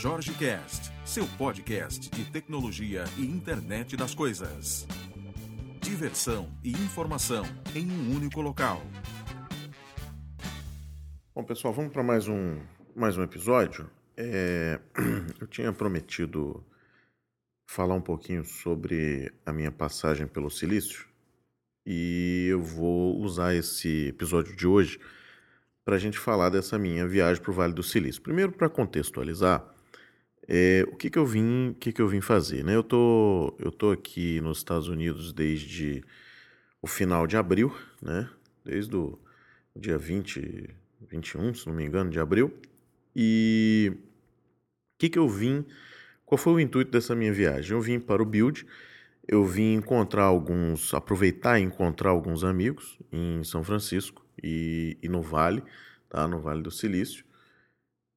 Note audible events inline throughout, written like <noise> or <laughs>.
Jorge Cast, seu podcast de tecnologia e internet das coisas. Diversão e informação em um único local. Bom, pessoal, vamos para mais um, mais um episódio. É, <clears throat> eu tinha prometido falar um pouquinho sobre a minha passagem pelo Silício e eu vou usar esse episódio de hoje para a gente falar dessa minha viagem para o Vale do Silício. Primeiro, para contextualizar, é, o que, que eu vim, que, que eu vim fazer, né? Eu tô, eu tô aqui nos Estados Unidos desde o final de abril, né? Desde o dia 20, 21, se não me engano, de abril. E o que, que eu vim? Qual foi o intuito dessa minha viagem? Eu vim para o Build, eu vim encontrar alguns, aproveitar e encontrar alguns amigos em São Francisco e, e no Vale, tá? no Vale do Silício.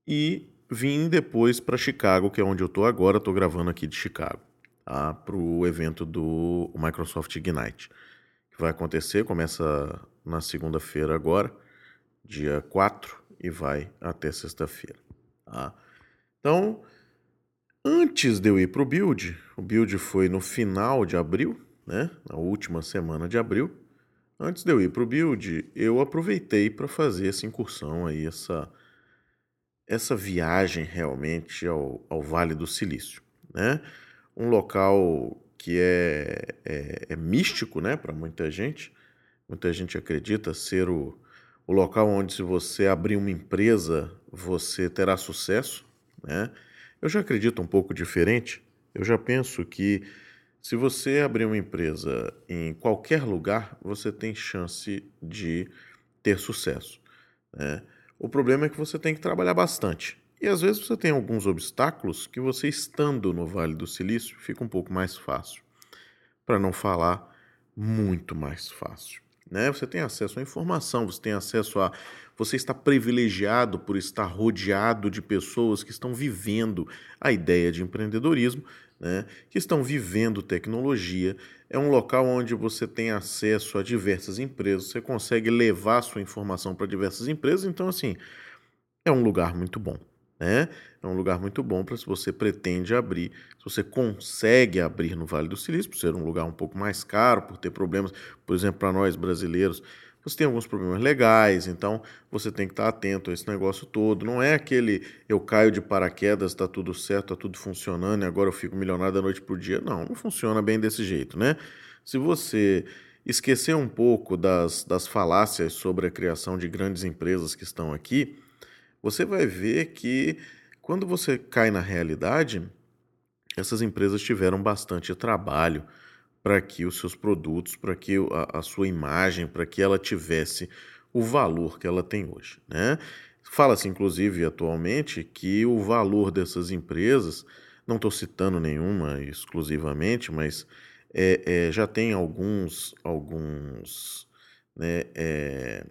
E vim depois para Chicago, que é onde eu estou agora, estou gravando aqui de Chicago, tá? para o evento do Microsoft Ignite, que vai acontecer, começa na segunda-feira agora, dia 4, e vai até sexta-feira. Tá? Então, Antes de eu ir para o build, o build foi no final de abril, né? Na última semana de abril. Antes de eu ir para o build, eu aproveitei para fazer essa incursão aí, essa, essa viagem realmente ao, ao Vale do Silício, né? Um local que é, é, é místico, né, para muita gente. Muita gente acredita ser o, o local onde, se você abrir uma empresa, você terá sucesso, né? Eu já acredito um pouco diferente. Eu já penso que se você abrir uma empresa em qualquer lugar, você tem chance de ter sucesso. Né? O problema é que você tem que trabalhar bastante. E às vezes você tem alguns obstáculos que você estando no Vale do Silício fica um pouco mais fácil. Para não falar muito mais fácil. Né? Você tem acesso à informação, você tem acesso a. Você está privilegiado por estar rodeado de pessoas que estão vivendo a ideia de empreendedorismo, né? que estão vivendo tecnologia. É um local onde você tem acesso a diversas empresas, você consegue levar sua informação para diversas empresas. Então, assim, é um lugar muito bom. Né? É um lugar muito bom para se você pretende abrir, se você consegue abrir no Vale do Silício, por ser um lugar um pouco mais caro, por ter problemas, por exemplo, para nós brasileiros, você tem alguns problemas legais, então você tem que estar atento a esse negócio todo. Não é aquele eu caio de paraquedas, está tudo certo, está tudo funcionando e agora eu fico milionário da noite para o dia. Não, não funciona bem desse jeito, né? Se você esquecer um pouco das, das falácias sobre a criação de grandes empresas que estão aqui, você vai ver que quando você cai na realidade, essas empresas tiveram bastante trabalho para que os seus produtos, para que a, a sua imagem, para que ela tivesse o valor que ela tem hoje. Né? Fala-se, inclusive, atualmente, que o valor dessas empresas, não estou citando nenhuma exclusivamente, mas é, é, já tem alguns, alguns né, é,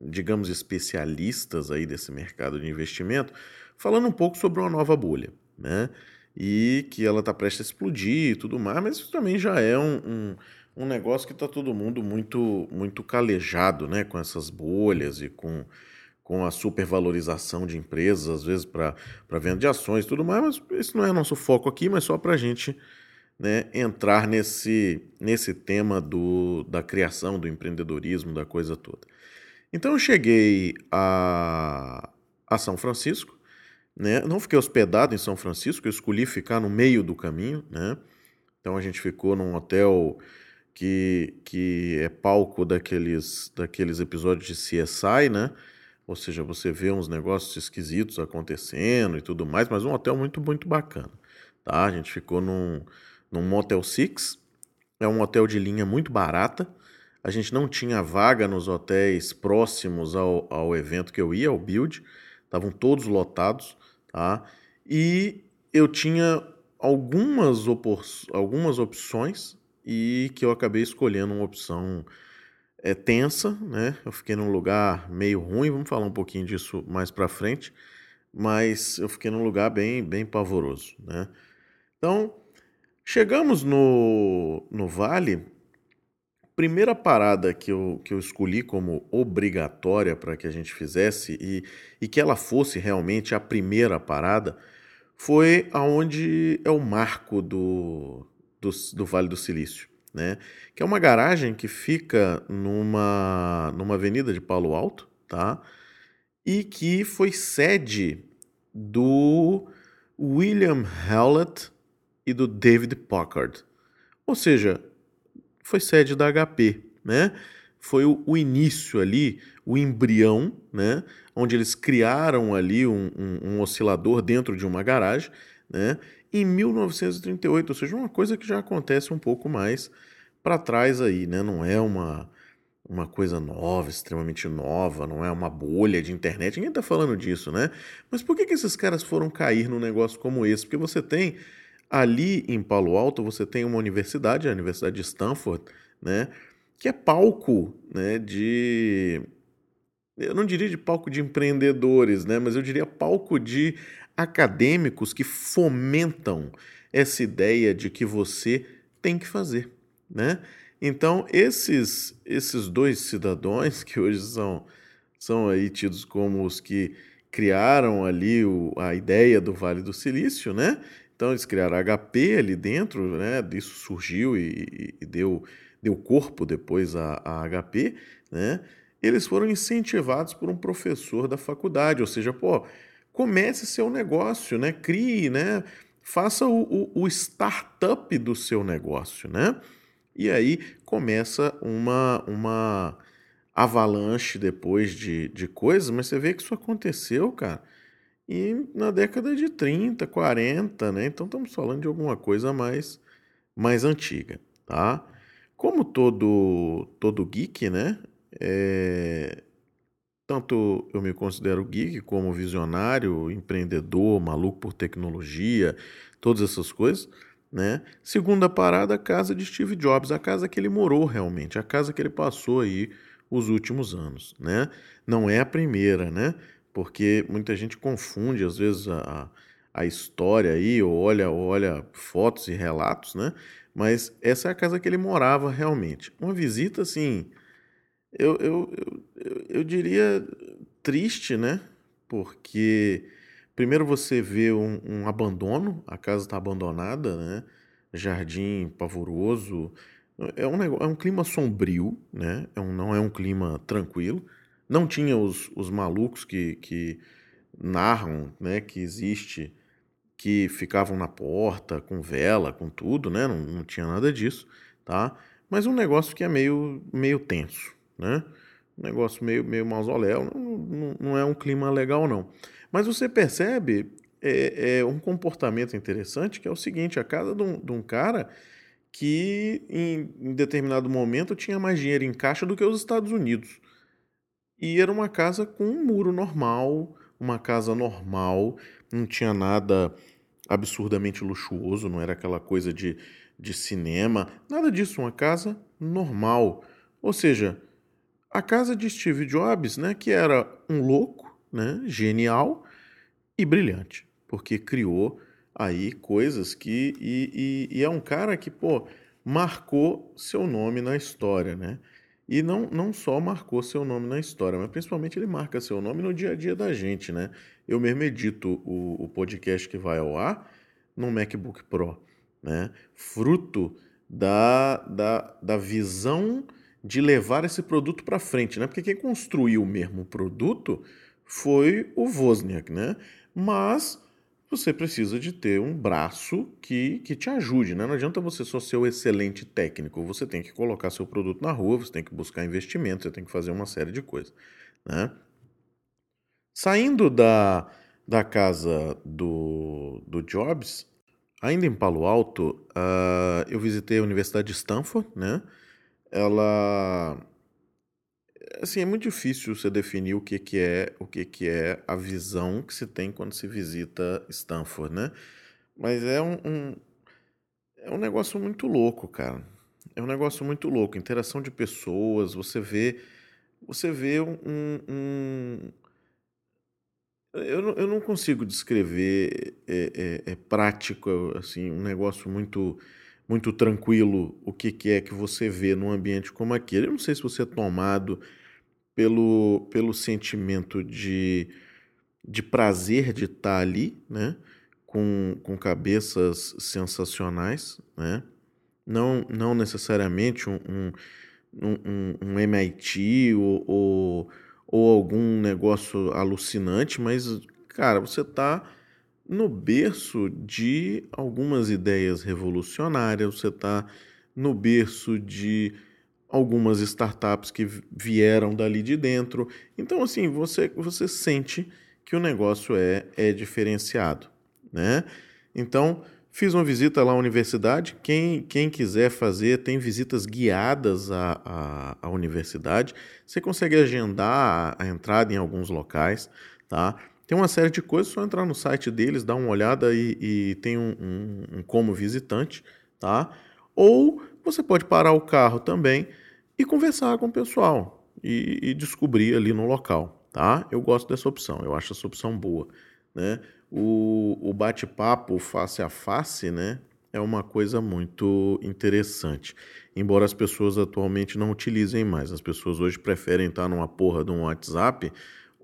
digamos, especialistas aí desse mercado de investimento, falando um pouco sobre uma nova bolha, né? E que ela está prestes a explodir e tudo mais, mas isso também já é um, um, um negócio que está todo mundo muito, muito calejado, né? Com essas bolhas e com, com a supervalorização de empresas, às vezes para venda de ações e tudo mais, mas esse não é nosso foco aqui, mas só para a gente né, entrar nesse, nesse tema do, da criação, do empreendedorismo, da coisa toda. Então eu cheguei a, a São Francisco, né? Não fiquei hospedado em São Francisco, eu escolhi ficar no meio do caminho, né? Então a gente ficou num hotel que, que é palco daqueles, daqueles episódios de CSI, né? Ou seja, você vê uns negócios esquisitos acontecendo e tudo mais, mas um hotel muito, muito bacana, tá? A gente ficou num, num Motel Six, é um hotel de linha muito barata, a gente não tinha vaga nos hotéis próximos ao, ao evento que eu ia, ao Build, estavam todos lotados, tá? E eu tinha algumas, algumas opções e que eu acabei escolhendo uma opção é, tensa, né? Eu fiquei num lugar meio ruim, vamos falar um pouquinho disso mais para frente, mas eu fiquei num lugar bem, bem pavoroso, né? Então, chegamos no, no vale primeira parada que eu, que eu escolhi como obrigatória para que a gente fizesse e, e que ela fosse realmente a primeira parada foi aonde é o marco do, do, do Vale do Silício, né? Que é uma garagem que fica numa, numa avenida de Palo Alto, tá? E que foi sede do William Hewlett e do David Packard. Ou seja, foi sede da HP, né? Foi o, o início ali, o embrião, né? Onde eles criaram ali um, um, um oscilador dentro de uma garagem, né? Em 1938, ou seja, uma coisa que já acontece um pouco mais para trás aí, né? Não é uma uma coisa nova, extremamente nova, não é uma bolha de internet, ninguém está falando disso, né? Mas por que, que esses caras foram cair num negócio como esse? Porque você tem ali em Palo Alto, você tem uma universidade, a Universidade de Stanford, né? Que é palco, né? De eu não diria de palco de empreendedores, né? Mas eu diria palco de acadêmicos que fomentam essa ideia de que você tem que fazer, né? Então, esses esses dois cidadãos que hoje são são aí tidos como os que criaram ali o, a ideia do Vale do Silício, né? Então, eles criaram HP ali dentro, né? Isso surgiu e, e deu, deu corpo depois a, a HP, né? Eles foram incentivados por um professor da faculdade, ou seja, pô, comece seu negócio, né? Crie, né? Faça o, o, o startup do seu negócio, né? E aí começa uma, uma avalanche depois de, de coisas, mas você vê que isso aconteceu, cara, e na década de 30, 40, né? Então estamos falando de alguma coisa mais, mais antiga, tá? Como todo, todo geek, né? É, tanto eu me considero geek como visionário, empreendedor, maluco por tecnologia, todas essas coisas. Né? Segunda parada, a casa de Steve Jobs, a casa que ele morou realmente, a casa que ele passou aí os últimos anos, né? Não é a primeira, né? Porque muita gente confunde às vezes a, a história aí, ou olha, ou olha fotos e relatos, né? Mas essa é a casa que ele morava realmente. Uma visita assim, eu, eu, eu, eu diria triste, né? Porque Primeiro você vê um, um abandono, a casa está abandonada, né? Jardim pavoroso. É um, é um clima sombrio, né? É um, não é um clima tranquilo. Não tinha os, os malucos que, que narram né, que existe, que ficavam na porta com vela, com tudo, né? Não, não tinha nada disso, tá? Mas um negócio que é meio, meio tenso, né? Um negócio meio, meio mausoléu, não, não, não é um clima legal, não. Mas você percebe é, é um comportamento interessante que é o seguinte: a casa de um, de um cara que em, em, determinado momento tinha mais dinheiro em caixa do que os Estados Unidos. E era uma casa com um muro normal, uma casa normal, não tinha nada absurdamente luxuoso, não era aquela coisa de, de cinema, nada disso, uma casa normal. Ou seja, a casa de Steve Jobs, né, que era um louco, né, genial e brilhante, porque criou aí coisas que. E, e, e, é um cara que, pô, marcou seu nome na história, né? E não, não só marcou seu nome na história, mas principalmente ele marca seu nome no dia a dia da gente, né? Eu mesmo edito o, o podcast que vai ao ar no MacBook Pro, né? Fruto da, da, da visão de levar esse produto para frente, né? Porque quem construiu o mesmo produto foi o Wozniak, né? Mas você precisa de ter um braço que, que te ajude, né? Não adianta você só ser o excelente técnico, você tem que colocar seu produto na rua, você tem que buscar investimento, você tem que fazer uma série de coisas, né? Saindo da, da casa do, do Jobs, ainda em Palo Alto, uh, eu visitei a Universidade de Stanford, né? Ela assim, é muito difícil você definir o que, que é o que, que é a visão que se tem quando se visita Stanford, né? Mas é um, um, é um negócio muito louco, cara. É um negócio muito louco. Interação de pessoas, você vê você vê um, um eu, não, eu não consigo descrever é, é, é prático assim um negócio muito muito tranquilo o que, que é que você vê num ambiente como aquele. Eu não sei se você é tomado pelo, pelo sentimento de, de prazer de estar ali, né? com, com cabeças sensacionais, né? Não, não necessariamente um, um, um, um MIT ou, ou, ou algum negócio alucinante, mas, cara, você está no berço de algumas ideias revolucionárias, você está no berço de algumas startups que vieram dali de dentro. Então, assim, você, você sente que o negócio é, é diferenciado, né? Então, fiz uma visita lá à universidade. Quem, quem quiser fazer, tem visitas guiadas à, à, à universidade. Você consegue agendar a, a entrada em alguns locais, tá? Tem uma série de coisas, só entrar no site deles, dar uma olhada e, e tem um, um, um como visitante, tá? Ou você pode parar o carro também e conversar com o pessoal e, e descobrir ali no local, tá? Eu gosto dessa opção, eu acho essa opção boa, né? O, o bate-papo face a face, né? É uma coisa muito interessante. Embora as pessoas atualmente não utilizem mais, as pessoas hoje preferem estar numa porra de um WhatsApp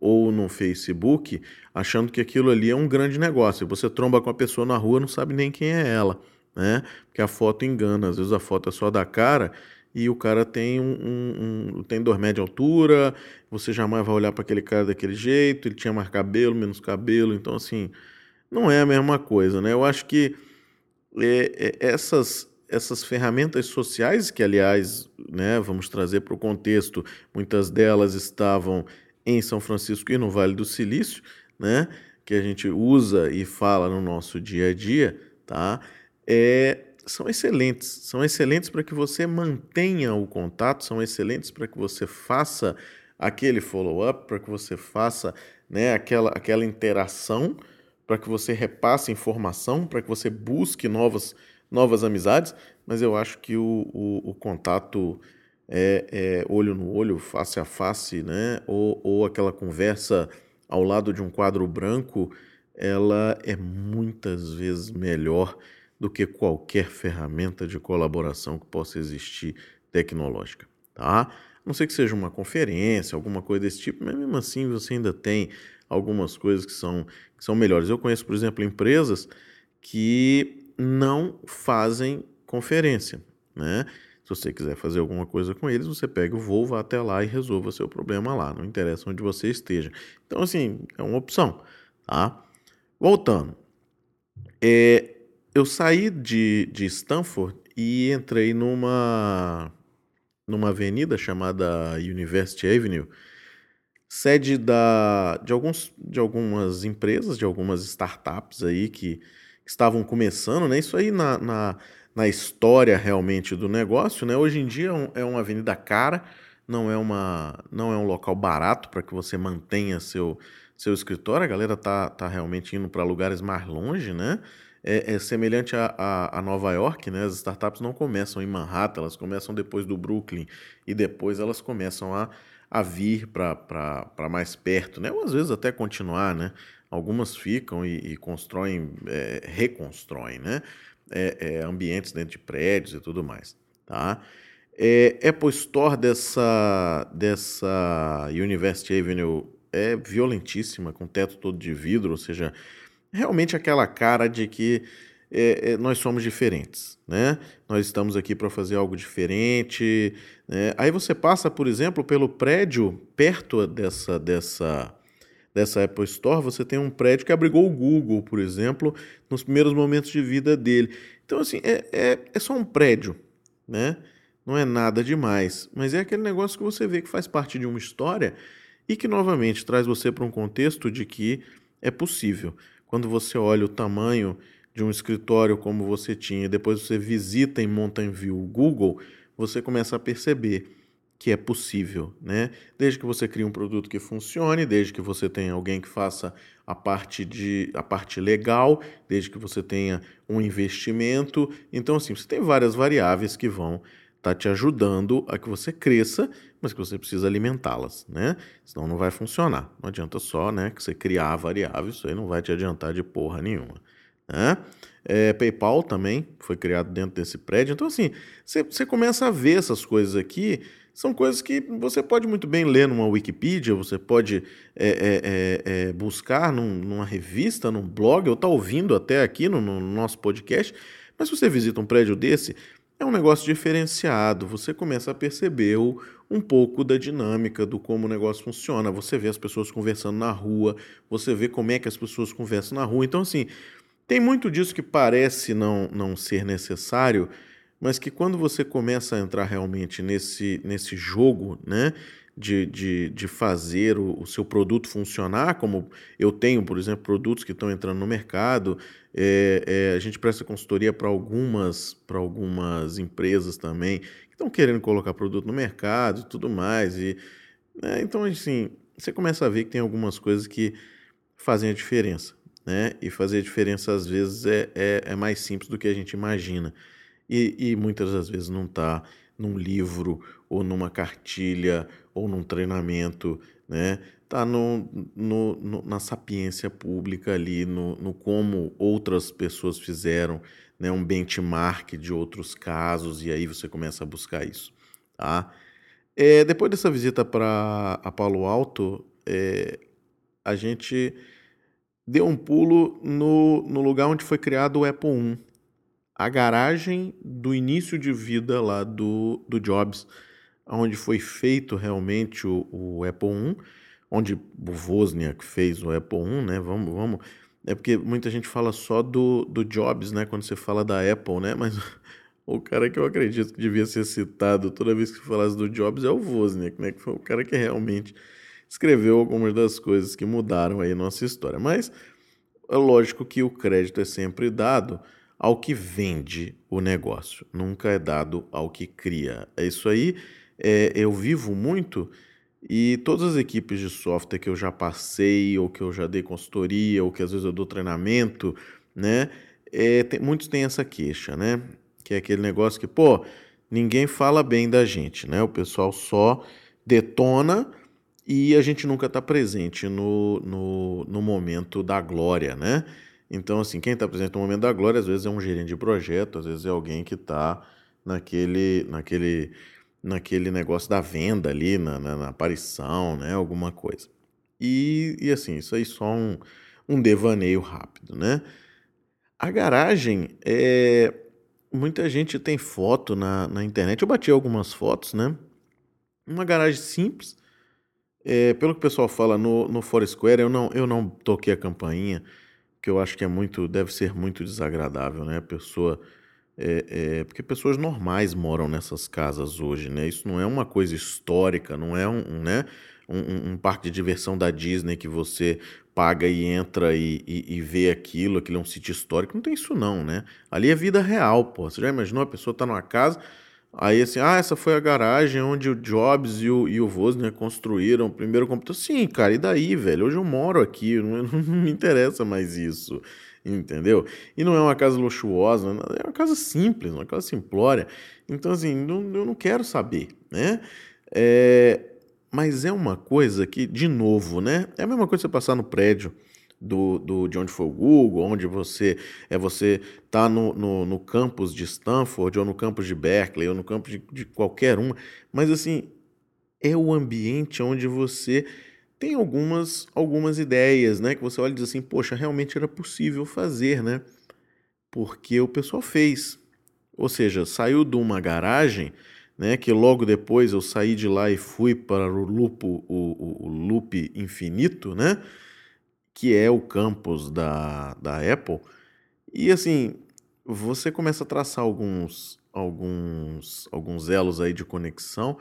ou no Facebook, achando que aquilo ali é um grande negócio. Você tromba com a pessoa na rua, não sabe nem quem é ela, né? Porque a foto engana, às vezes a foto é só da cara e o cara tem um, um, um tem dois metros de altura, você jamais vai olhar para aquele cara daquele jeito, ele tinha mais cabelo, menos cabelo, então assim, não é a mesma coisa, né? Eu acho que é, é, essas essas ferramentas sociais que aliás, né, vamos trazer para o contexto, muitas delas estavam em São Francisco e no Vale do Silício, né, que a gente usa e fala no nosso dia a dia, tá? É, são excelentes, são excelentes para que você mantenha o contato, são excelentes para que você faça aquele follow-up, para que você faça né, aquela, aquela interação, para que você repasse informação, para que você busque novas, novas amizades, mas eu acho que o, o, o contato é, é, olho no olho, face a face, né? Ou, ou aquela conversa ao lado de um quadro branco, ela é muitas vezes melhor do que qualquer ferramenta de colaboração que possa existir tecnológica, tá? A não sei que seja uma conferência, alguma coisa desse tipo, mas mesmo assim você ainda tem algumas coisas que são, que são melhores. Eu conheço, por exemplo, empresas que não fazem conferência, né? Se você quiser fazer alguma coisa com eles, você pega o voo, vá até lá e resolva seu problema lá. Não interessa onde você esteja. Então, assim, é uma opção. Tá? Voltando. É, eu saí de, de Stanford e entrei numa, numa avenida chamada University Avenue, sede da, de, alguns, de algumas empresas, de algumas startups aí que, que estavam começando, né? Isso aí na, na na história realmente do negócio, né? Hoje em dia é, é uma avenida cara, não é, uma, não é um local barato para que você mantenha seu, seu escritório. A galera tá, tá realmente indo para lugares mais longe, né? É, é semelhante a, a, a, Nova York, né? As startups não começam em Manhattan, elas começam depois do Brooklyn e depois elas começam a, a vir para mais perto, né? Ou às vezes até continuar, né? Algumas ficam e, e constroem, é, reconstroem, né? É, é, ambientes dentro de prédios e tudo mais. Tá? É, Apple Store dessa, dessa University Avenue é violentíssima, com teto todo de vidro, ou seja, realmente aquela cara de que é, é, nós somos diferentes, né? Nós estamos aqui para fazer algo diferente. Né? Aí você passa, por exemplo, pelo prédio perto dessa, dessa dessa Apple Store, você tem um prédio que abrigou o Google, por exemplo, nos primeiros momentos de vida dele. Então, assim, é, é, é só um prédio, né? Não é nada demais, mas é aquele negócio que você vê que faz parte de uma história e que, novamente, traz você para um contexto de que é possível. Quando você olha o tamanho de um escritório como você tinha, depois você visita em Mountain View o Google, você começa a perceber que é possível, né? Desde que você crie um produto que funcione, desde que você tenha alguém que faça a parte de a parte legal, desde que você tenha um investimento. Então assim, você tem várias variáveis que vão estar tá te ajudando a que você cresça, mas que você precisa alimentá-las, né? Senão não vai funcionar. Não adianta só, né, que você criar a variável, isso aí não vai te adiantar de porra nenhuma, né? É, PayPal também foi criado dentro desse prédio. Então, assim, você começa a ver essas coisas aqui. São coisas que você pode muito bem ler numa Wikipedia, você pode é, é, é, é buscar num, numa revista, num blog, ou tá ouvindo até aqui no, no nosso podcast. Mas se você visita um prédio desse, é um negócio diferenciado. Você começa a perceber um pouco da dinâmica do como o negócio funciona. Você vê as pessoas conversando na rua, você vê como é que as pessoas conversam na rua. Então, assim, tem muito disso que parece não, não ser necessário, mas que quando você começa a entrar realmente nesse, nesse jogo, né? De, de, de fazer o, o seu produto funcionar, como eu tenho, por exemplo, produtos que estão entrando no mercado, é, é, a gente presta consultoria para algumas, algumas empresas também que estão querendo colocar produto no mercado e tudo mais. E, né, então, assim, você começa a ver que tem algumas coisas que fazem a diferença. Né? E fazer a diferença, às vezes, é, é, é mais simples do que a gente imagina. E, e muitas das vezes não está num livro, ou numa cartilha, ou num treinamento, né? Está no, no, no, na sapiência pública ali, no, no como outras pessoas fizeram, né? um benchmark de outros casos, e aí você começa a buscar isso. Tá? É, depois dessa visita para a Palo Alto, é, a gente deu um pulo no, no lugar onde foi criado o Apple I, a garagem do início de vida lá do, do Jobs, onde foi feito realmente o, o Apple I, onde o Wozniak fez o Apple I, né? Vamos, vamos. É porque muita gente fala só do, do Jobs, né? Quando você fala da Apple, né? Mas <laughs> o cara que eu acredito que devia ser citado toda vez que falasse do Jobs é o Wozniak, né? Que foi o cara que realmente escreveu algumas das coisas que mudaram aí nossa história. Mas é lógico que o crédito é sempre dado ao que vende o negócio, nunca é dado ao que cria. É isso aí. É, eu vivo muito e todas as equipes de software que eu já passei, ou que eu já dei consultoria, ou que às vezes eu dou treinamento, né? É, tem, muitos têm essa queixa, né? Que é aquele negócio que, pô, ninguém fala bem da gente, né? O pessoal só detona e a gente nunca está presente no, no, no momento da glória, né? Então, assim, quem está presente no momento da glória, às vezes é um gerente de projeto, às vezes é alguém que está naquele, naquele, naquele negócio da venda ali, na, na, na, aparição, né? Alguma coisa. E, e assim, isso aí só um, um devaneio rápido, né? A garagem é. Muita gente tem foto na, na internet. Eu bati algumas fotos, né? Uma garagem simples. É, pelo que o pessoal fala no, no Foursquare, eu não, eu não toquei a campainha que eu acho que é muito, deve ser muito desagradável, né? A pessoa. É, é, porque pessoas normais moram nessas casas hoje, né? Isso não é uma coisa histórica, não é um, né? Um, um, parque de diversão da Disney que você paga e entra e, e, e, vê aquilo, aquilo é um sítio histórico. Não tem isso não, né? Ali é vida real, pô. Você já imaginou a pessoa tá numa casa, Aí assim, ah, essa foi a garagem onde o Jobs e o, e o Wozniak construíram o primeiro computador. Sim, cara, e daí, velho? Hoje eu moro aqui, <laughs> não, não me interessa mais isso, entendeu? E não é uma casa luxuosa, é uma casa simples, uma casa simplória. Então, assim, não, eu não quero saber, né? É, mas é uma coisa que, de novo, né? É a mesma coisa você passar no prédio do, do, de onde foi o Google, onde você é você tá no, no, no, campus de Stanford, ou no campus de Berkeley, ou no campus de, de qualquer uma, mas assim, é o ambiente onde você tem algumas, algumas ideias, né? Que você olha e diz assim, poxa, realmente era possível fazer, né? Porque o pessoal fez. Ou seja, saiu de uma garagem, né? Que logo depois eu saí de lá e fui para o loop, o, o, o loop infinito, né? Que é o campus da, da Apple. E assim, você começa a traçar alguns, alguns, alguns elos aí de conexão.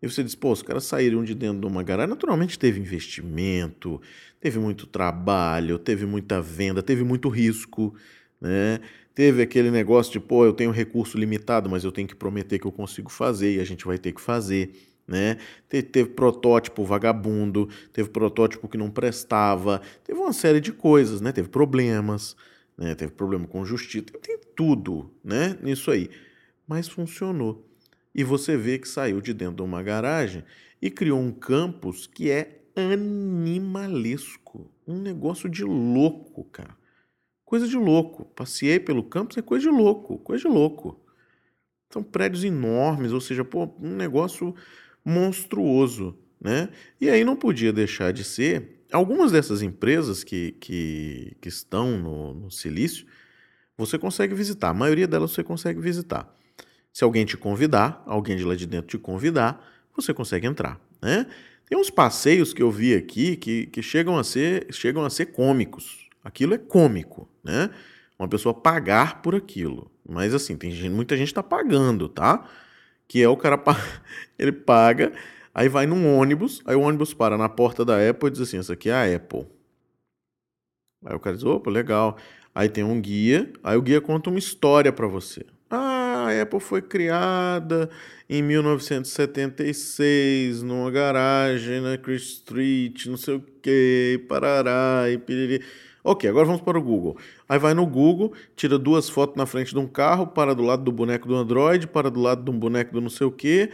E você diz, pô, os caras saíram de dentro de uma garagem. Naturalmente teve investimento, teve muito trabalho, teve muita venda, teve muito risco, né? Teve aquele negócio de, pô, eu tenho recurso limitado, mas eu tenho que prometer que eu consigo fazer e a gente vai ter que fazer né? Teve, teve, protótipo vagabundo, teve protótipo que não prestava, teve uma série de coisas, né? Teve problemas, né? Teve problema com justiça, tem tudo, né? Nisso aí, mas funcionou. E você vê que saiu de dentro de uma garagem e criou um campus que é animalesco, um negócio de louco, cara. Coisa de louco. Passei pelo campus, é coisa de louco, coisa de louco. São prédios enormes, ou seja, pô, um negócio monstruoso, né? E aí não podia deixar de ser. Algumas dessas empresas que, que, que estão no, no Silício, você consegue visitar. A maioria delas você consegue visitar. Se alguém te convidar, alguém de lá de dentro te convidar, você consegue entrar, né? Tem uns passeios que eu vi aqui que, que chegam, a ser, chegam a ser cômicos. Aquilo é cômico, né? Uma pessoa pagar por aquilo. Mas assim, tem gente, muita gente está pagando, tá? Que é o cara <laughs> ele paga, aí vai num ônibus, aí o ônibus para na porta da Apple e diz assim: essa aqui é a Apple. Aí o cara diz: opa, legal. Aí tem um guia, aí o guia conta uma história para você. Ah, a Apple foi criada em 1976 numa garagem na Chris Street, não sei o que, parará e piriri. Ok, agora vamos para o Google. Aí vai no Google, tira duas fotos na frente de um carro, para do lado do boneco do Android, para do lado de um boneco do não sei o que,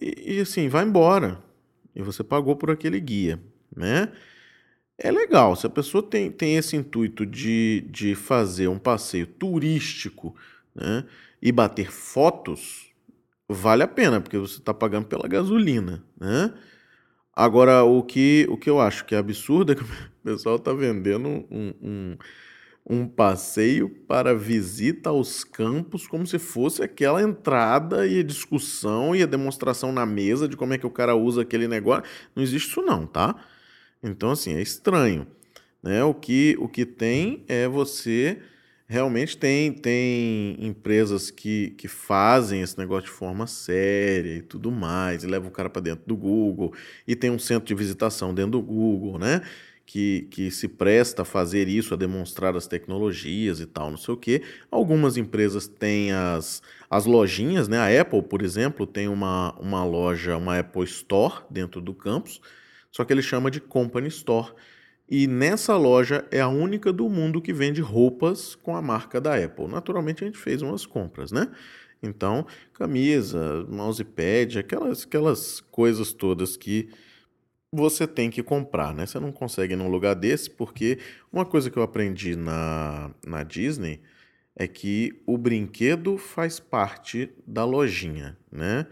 e, e assim, vai embora. E você pagou por aquele guia, né? É legal, se a pessoa tem, tem esse intuito de, de fazer um passeio turístico né, e bater fotos, vale a pena, porque você está pagando pela gasolina. Né? Agora, o que, o que eu acho que é absurdo é que o <laughs> pessoal está vendendo um, um, um passeio para visita aos campos como se fosse aquela entrada e a discussão e a demonstração na mesa de como é que o cara usa aquele negócio. Não existe isso não, tá? Então, assim, é estranho. Né? O, que, o que tem é você. Realmente tem, tem empresas que, que fazem esse negócio de forma séria e tudo mais, e levam o cara para dentro do Google, e tem um centro de visitação dentro do Google, né? Que, que se presta a fazer isso, a demonstrar as tecnologias e tal, não sei o quê. Algumas empresas têm as, as lojinhas, né? A Apple, por exemplo, tem uma, uma loja, uma Apple Store dentro do campus, só que ele chama de Company Store. E nessa loja é a única do mundo que vende roupas com a marca da Apple. Naturalmente a gente fez umas compras, né? Então, camisa, mousepad, aquelas, aquelas coisas todas que você tem que comprar, né? Você não consegue num lugar desse, porque uma coisa que eu aprendi na, na Disney é que o brinquedo faz parte da lojinha, né?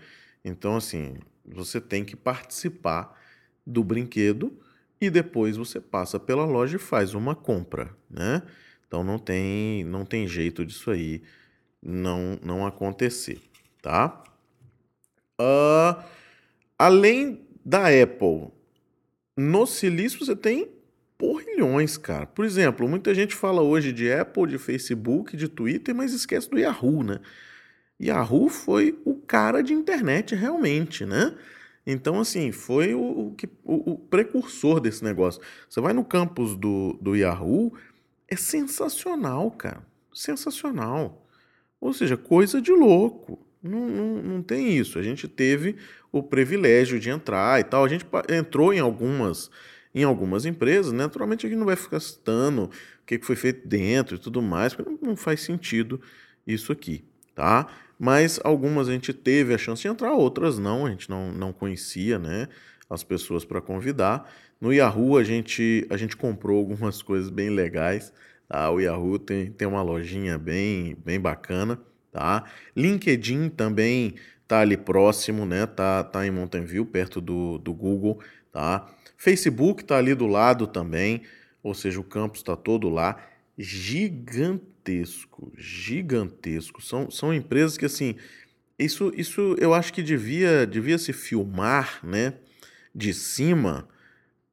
Então, assim, você tem que participar do brinquedo e depois você passa pela loja e faz uma compra, né? Então não tem, não tem jeito disso aí não, não acontecer, tá? Uh, além da Apple, no Silício você tem porrilhões, cara. Por exemplo, muita gente fala hoje de Apple, de Facebook, de Twitter, mas esquece do Yahoo, né? Yahoo foi o cara de internet realmente, né? Então, assim, foi o, o, o, o precursor desse negócio. Você vai no campus do, do Yahoo, é sensacional, cara. Sensacional. Ou seja, coisa de louco. Não, não, não tem isso. A gente teve o privilégio de entrar e tal. A gente entrou em algumas em algumas empresas, né? naturalmente a gente não vai ficar citando o que foi feito dentro e tudo mais, porque não faz sentido isso aqui, tá? Mas algumas a gente teve a chance de entrar, outras não, a gente não, não conhecia né, as pessoas para convidar. No Yahoo a gente, a gente comprou algumas <laughs> coisas bem legais. Tá? O Yahoo tem, tem uma lojinha bem, bem bacana. Tá? LinkedIn também tá ali próximo, né? Tá, tá em Mountain View, perto do, do Google. Tá? Facebook tá ali do lado também, ou seja, o campus está todo lá. Gigante gigantesco, gigantesco. São, são empresas que, assim, isso, isso eu acho que devia, devia se filmar, né, de cima,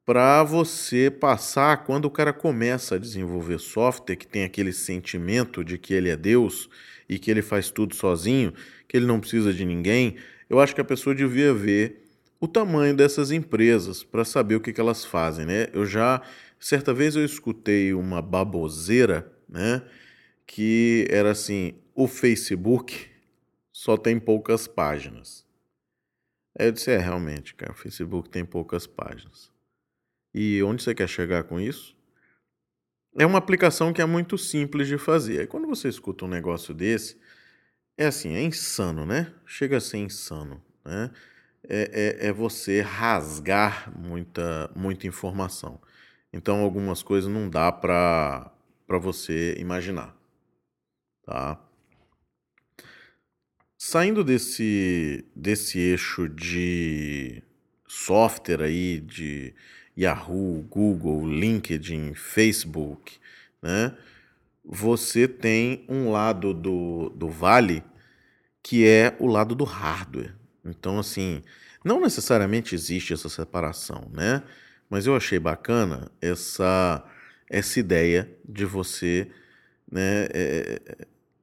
para você passar quando o cara começa a desenvolver software, que tem aquele sentimento de que ele é Deus e que ele faz tudo sozinho, que ele não precisa de ninguém. Eu acho que a pessoa devia ver o tamanho dessas empresas para saber o que, que elas fazem, né? Eu já certa vez eu escutei uma baboseira, né? Que era assim: o Facebook só tem poucas páginas. Aí eu disse: é, realmente, cara, o Facebook tem poucas páginas. E onde você quer chegar com isso? É uma aplicação que é muito simples de fazer. Aí quando você escuta um negócio desse, é assim, é insano, né? Chega a ser insano, né? É, é, é você rasgar muita, muita informação. Então algumas coisas não dá para para você imaginar, tá? Saindo desse, desse eixo de software aí, de Yahoo, Google, LinkedIn, Facebook, né? Você tem um lado do, do vale que é o lado do hardware. Então, assim, não necessariamente existe essa separação, né? Mas eu achei bacana essa, essa ideia de você né, é,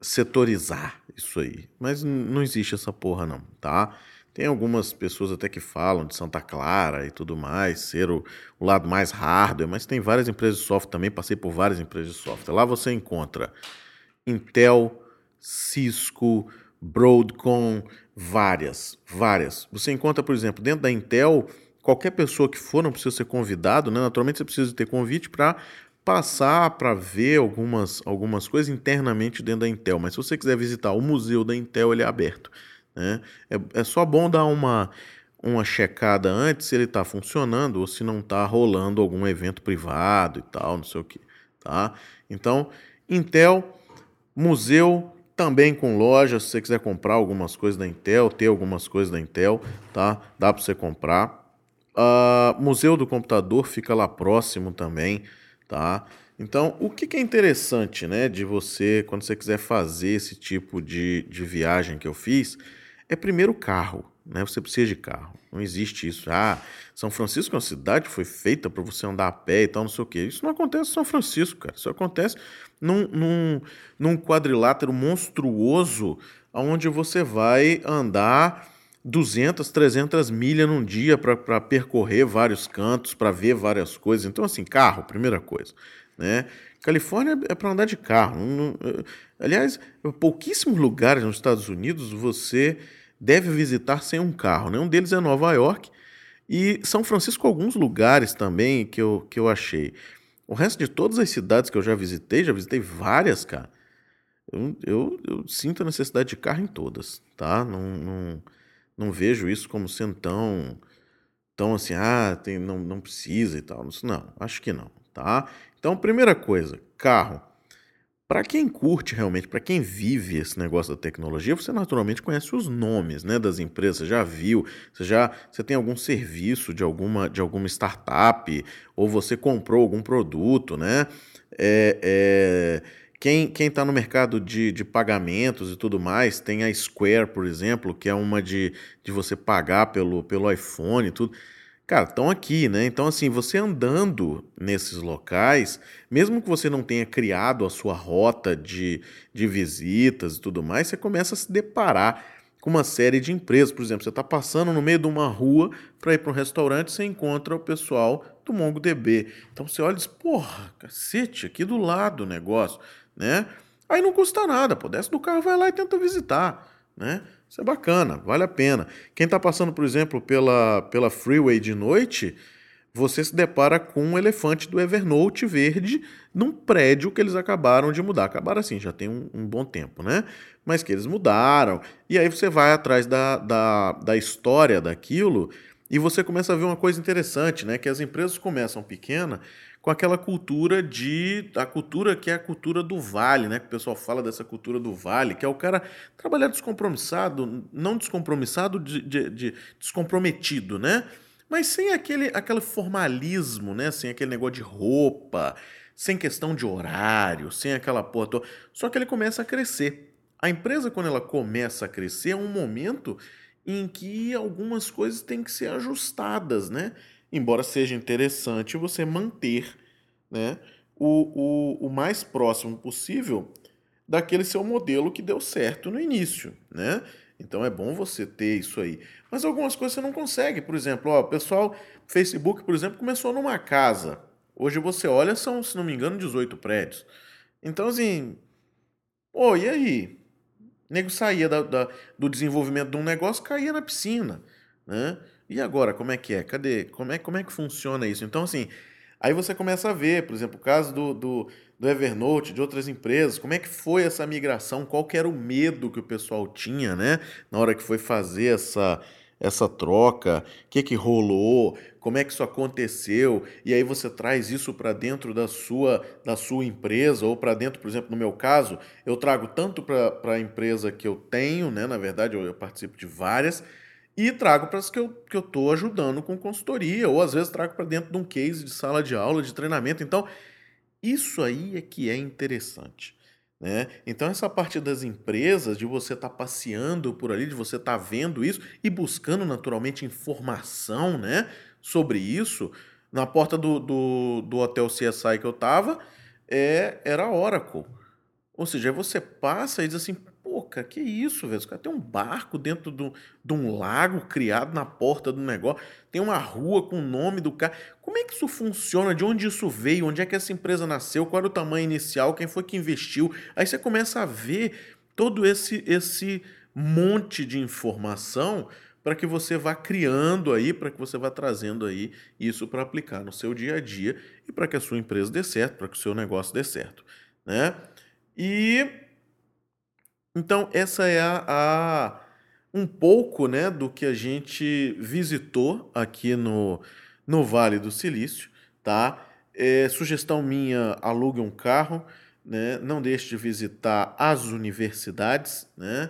setorizar isso aí. Mas não existe essa porra, não, tá? Tem algumas pessoas até que falam de Santa Clara e tudo mais, ser o, o, lado mais hardware, mas tem várias empresas de software também, passei por várias empresas de software. Lá você encontra Intel, Cisco, Broadcom, várias, várias. Você encontra, por exemplo, dentro da Intel, qualquer pessoa que for, não precisa ser convidado, né? Naturalmente você precisa ter convite para passar para ver algumas, algumas coisas internamente dentro da Intel. Mas se você quiser visitar o museu da Intel, ele é aberto. Né? É, é só bom dar uma, uma checada antes se ele está funcionando ou se não está rolando algum evento privado e tal, não sei o que. Tá? Então, Intel, museu também com loja, se você quiser comprar algumas coisas da Intel, ter algumas coisas da Intel, tá? Dá para você comprar. Uh, museu do Computador fica lá próximo também tá? Então, o que, é interessante, né, de você, quando você quiser fazer esse tipo de, de viagem que eu fiz, é primeiro carro, né? Você precisa de carro. Não existe isso. Ah, São Francisco é uma cidade que foi feita para você andar a pé e tal, não sei o quê. Isso não acontece em São Francisco, cara. Isso acontece num, num, num quadrilátero monstruoso onde você vai andar 200, 300 milhas num dia para percorrer vários cantos, para ver várias coisas. Então, assim, carro, primeira coisa. Né? Califórnia é para andar de carro. Não, aliás, pouquíssimos lugares nos Estados Unidos você deve visitar sem um carro. Né? Um deles é Nova York e São Francisco, alguns lugares também que eu, que eu achei. O resto de todas as cidades que eu já visitei, já visitei várias, cara. Eu, eu, eu sinto a necessidade de carro em todas, tá? Não, não, não vejo isso como sendo tão, tão assim, ah, tem, não, não precisa e tal. Não, acho que não, tá? Então, primeira coisa, carro. Para quem curte realmente, para quem vive esse negócio da tecnologia, você naturalmente conhece os nomes, né, das empresas, já viu, você já, você tem algum serviço de alguma, de alguma startup ou você comprou algum produto, né? É, é quem está no mercado de, de pagamentos e tudo mais, tem a Square, por exemplo, que é uma de, de você pagar pelo, pelo iPhone e tudo. Cara, estão aqui, né? Então, assim, você andando nesses locais, mesmo que você não tenha criado a sua rota de, de visitas e tudo mais, você começa a se deparar com uma série de empresas. Por exemplo, você está passando no meio de uma rua para ir para um restaurante, você encontra o pessoal do MongoDB. Então você olha e diz, porra, cacete, aqui do lado o negócio né? Aí não custa nada, pô, desce do carro, vai lá e tenta visitar, né? Isso é bacana, vale a pena. Quem está passando, por exemplo, pela, pela freeway de noite, você se depara com um elefante do Evernote verde num prédio que eles acabaram de mudar. Acabaram assim, já tem um, um, bom tempo, né? Mas que eles mudaram. E aí você vai atrás da, da, da história daquilo e você começa a ver uma coisa interessante, né? Que as empresas começam pequena com aquela cultura de. a cultura que é a cultura do vale, né? Que o pessoal fala dessa cultura do vale, que é o cara trabalhar descompromissado, não descompromissado, de, de, de descomprometido, né? Mas sem aquele, aquele formalismo, né? Sem aquele negócio de roupa, sem questão de horário, sem aquela porra toda. Só que ele começa a crescer. A empresa, quando ela começa a crescer, é um momento em que algumas coisas têm que ser ajustadas, né? Embora seja interessante você manter né, o, o, o mais próximo possível daquele seu modelo que deu certo no início, né? Então é bom você ter isso aí. Mas algumas coisas você não consegue. Por exemplo, ó, o pessoal, Facebook, por exemplo, começou numa casa. Hoje você olha, são, se não me engano, 18 prédios. Então, assim, oh, e aí? O nego saía da, da, do desenvolvimento de um negócio, caía na piscina, né? E agora, como é que é? Cadê? Como é, como é que funciona isso? Então, assim, aí você começa a ver, por exemplo, o caso do, do, do Evernote, de outras empresas, como é que foi essa migração, qual que era o medo que o pessoal tinha, né? Na hora que foi fazer essa, essa troca, o que, que rolou, como é que isso aconteceu, e aí você traz isso para dentro da sua, da sua empresa, ou para dentro, por exemplo, no meu caso, eu trago tanto para a empresa que eu tenho, né? na verdade eu, eu participo de várias, e trago para as que eu estou ajudando com consultoria, ou às vezes trago para dentro de um case de sala de aula, de treinamento. Então, isso aí é que é interessante. Né? Então, essa parte das empresas, de você estar tá passeando por ali, de você estar tá vendo isso e buscando naturalmente informação né, sobre isso, na porta do, do, do hotel CSI que eu estava, é, era Oracle. Ou seja, você passa e diz assim: Pô, cara, que isso, velho? Os caras tem um barco dentro do, de um lago criado na porta do negócio, tem uma rua com o nome do cara. Como é que isso funciona? De onde isso veio? Onde é que essa empresa nasceu? Qual era o tamanho inicial? Quem foi que investiu? Aí você começa a ver todo esse, esse monte de informação para que você vá criando aí, para que você vá trazendo aí isso para aplicar no seu dia a dia e para que a sua empresa dê certo, para que o seu negócio dê certo, né? E então, essa é a, a, um pouco né, do que a gente visitou aqui no, no Vale do Silício. Tá? É, sugestão minha: alugue um carro, né? não deixe de visitar as universidades, né?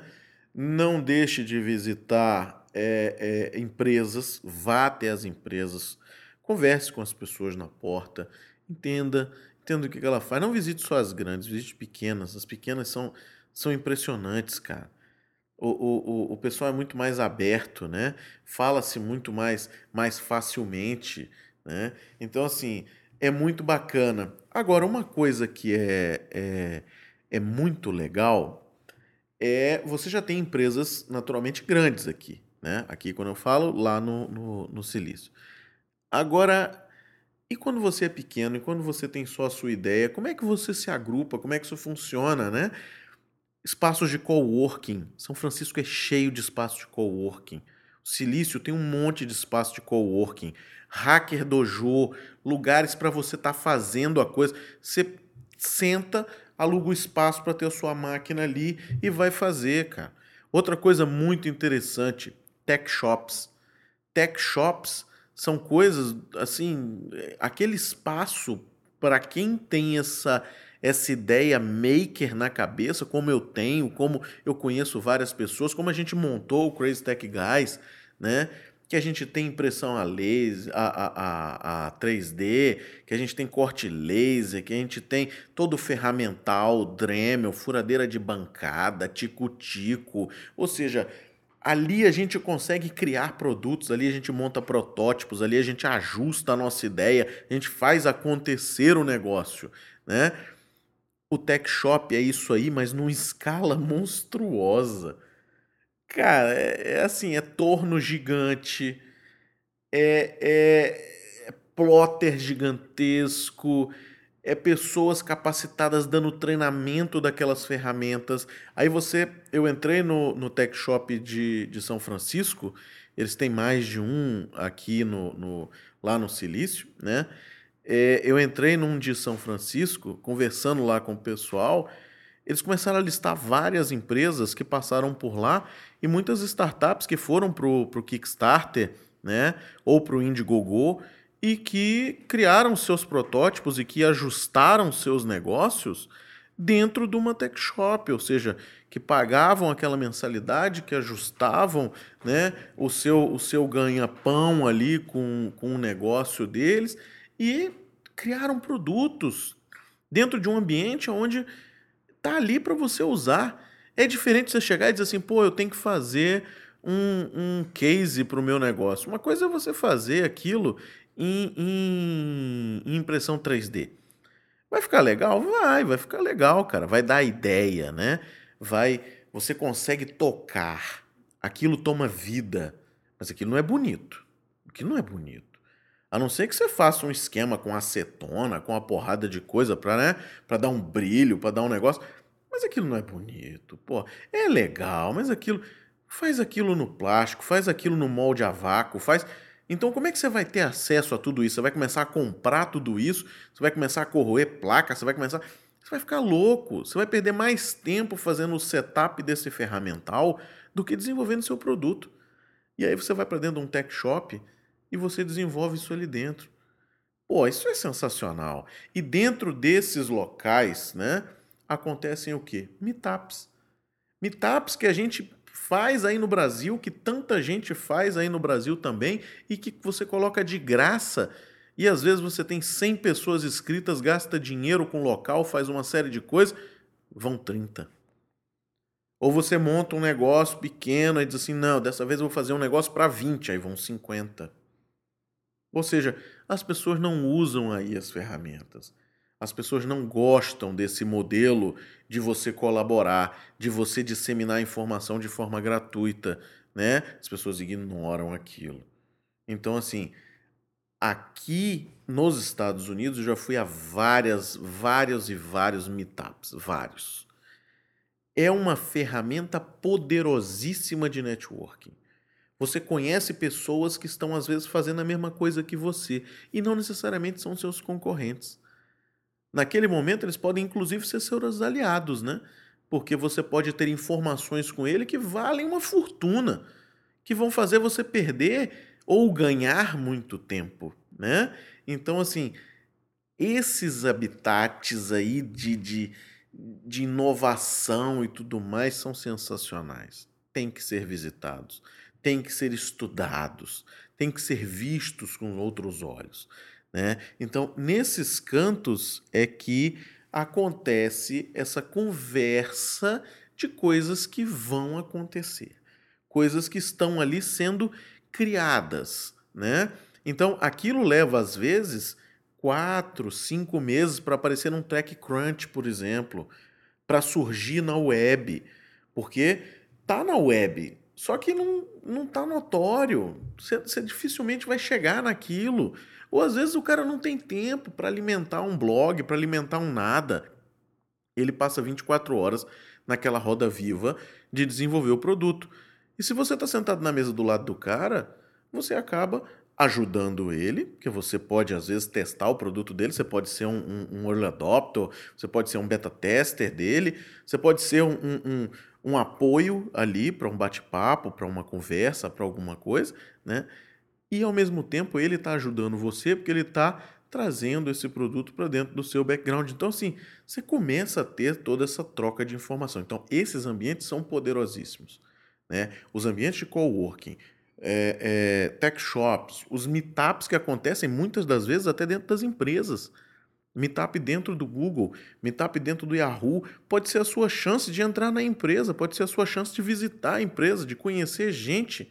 não deixe de visitar é, é, empresas, vá até as empresas, converse com as pessoas na porta, entenda, entenda o que ela faz. Não visite só as grandes, visite pequenas. As pequenas são são impressionantes, cara. O, o, o pessoal é muito mais aberto, né? Fala-se muito mais, mais facilmente, né? Então, assim, é muito bacana. Agora, uma coisa que é, é, é muito legal é você já tem empresas naturalmente grandes aqui, né? Aqui, quando eu falo, lá no, no, no Silício. Agora, e quando você é pequeno, e quando você tem só a sua ideia, como é que você se agrupa? Como é que isso funciona, né? Espaços de coworking. São Francisco é cheio de espaços de coworking. O Silício tem um monte de espaço de coworking. Hacker Dojo, lugares para você estar tá fazendo a coisa. Você senta, aluga o espaço para ter a sua máquina ali e vai fazer, cara. Outra coisa muito interessante, tech shops. Tech shops são coisas assim, aquele espaço para quem tem essa essa ideia maker na cabeça, como eu tenho, como eu conheço várias pessoas, como a gente montou o Crazy Tech Guys, né? Que a gente tem impressão a laser, a, a, a, a 3D, que a gente tem corte laser, que a gente tem todo o ferramental, Dremel, furadeira de bancada, tico-tico, ou seja, ali a gente consegue criar produtos, ali a gente monta protótipos, ali a gente ajusta a nossa ideia, a gente faz acontecer o negócio, né? O tech shop é isso aí, mas numa escala monstruosa. Cara, é, é assim, é torno gigante, é, é, é plotter gigantesco, é pessoas capacitadas dando treinamento daquelas ferramentas. Aí você, eu entrei no, no Tech Shop de, de São Francisco, eles têm mais de um aqui no, no lá no Silício, né? É, eu entrei num de São Francisco, conversando lá com o pessoal, eles começaram a listar várias empresas que passaram por lá e muitas startups que foram para o Kickstarter né, ou para o Indiegogo e que criaram seus protótipos e que ajustaram seus negócios dentro de uma tech shop, ou seja, que pagavam aquela mensalidade, que ajustavam né, o seu, o seu ganha-pão ali com, com o negócio deles e criaram produtos dentro de um ambiente onde tá ali para você usar. É diferente você chegar e dizer assim, pô, eu tenho que fazer um, um case para o meu negócio. Uma coisa é você fazer aquilo em, em, em, impressão 3D. Vai ficar legal? Vai, vai ficar legal, cara. Vai dar ideia, né? Vai, você consegue tocar. Aquilo toma vida, mas aquilo não é bonito. Aquilo não é bonito. A não ser que você faça um esquema com acetona, com uma porrada de coisa para né, dar um brilho, para dar um negócio. Mas aquilo não é bonito, pô. É legal, mas aquilo. Faz aquilo no plástico, faz aquilo no molde a vácuo, faz. Então, como é que você vai ter acesso a tudo isso? Você vai começar a comprar tudo isso, você vai começar a corroer placa, você vai começar. Você vai ficar louco, você vai perder mais tempo fazendo o setup desse ferramental do que desenvolvendo seu produto. E aí você vai para dentro de um tech shop e você desenvolve isso ali dentro. Pô, isso é sensacional. E dentro desses locais, né, acontecem o quê? Meetups. Meetups que a gente faz aí no Brasil, que tanta gente faz aí no Brasil também, e que você coloca de graça. E às vezes você tem 100 pessoas inscritas, gasta dinheiro com o local, faz uma série de coisas, vão 30. Ou você monta um negócio pequeno e diz assim: não, dessa vez eu vou fazer um negócio para 20, aí vão 50. Ou seja, as pessoas não usam aí as ferramentas. As pessoas não gostam desse modelo de você colaborar, de você disseminar informação de forma gratuita, né? As pessoas ignoram aquilo. Então, assim, aqui nos Estados Unidos eu já fui a várias, vários e vários meetups, vários é uma ferramenta poderosíssima de networking. Você conhece pessoas que estão às vezes fazendo a mesma coisa que você e não necessariamente são seus concorrentes. Naquele momento eles podem inclusive ser seus aliados, né? Porque você pode ter informações com ele que valem uma fortuna, que vão fazer você perder ou ganhar muito tempo, né? Então assim, esses habitats aí de, de de inovação e tudo mais são sensacionais. Tem que ser visitados, tem que ser estudados, tem que ser vistos com outros olhos. Né? Então, nesses cantos é que acontece essa conversa de coisas que vão acontecer, coisas que estão ali sendo criadas. Né? Então, aquilo leva, às vezes, quatro, cinco meses para aparecer num TechCrunch, por exemplo, para surgir na web, porque tá na web, só que não, não tá notório. Você, dificilmente vai chegar naquilo. Ou às vezes o cara não tem tempo para alimentar um blog, para alimentar um nada. Ele passa 24 horas naquela roda viva de desenvolver o produto. E se você está sentado na mesa do lado do cara, você acaba ajudando ele, que você pode às vezes testar o produto dele, você pode ser um, um, um early adopter, você pode ser um beta tester dele, você pode ser um, um, um apoio ali para um bate-papo, para uma conversa, para alguma coisa, né? E ao mesmo tempo ele está ajudando você porque ele está trazendo esse produto para dentro do seu background. Então, assim, você começa a ter toda essa troca de informação. Então, esses ambientes são poderosíssimos. Né? Os ambientes de coworking, é, é, tech shops, os meetups que acontecem muitas das vezes até dentro das empresas. Meetup dentro do Google, meetup dentro do Yahoo, pode ser a sua chance de entrar na empresa, pode ser a sua chance de visitar a empresa, de conhecer gente.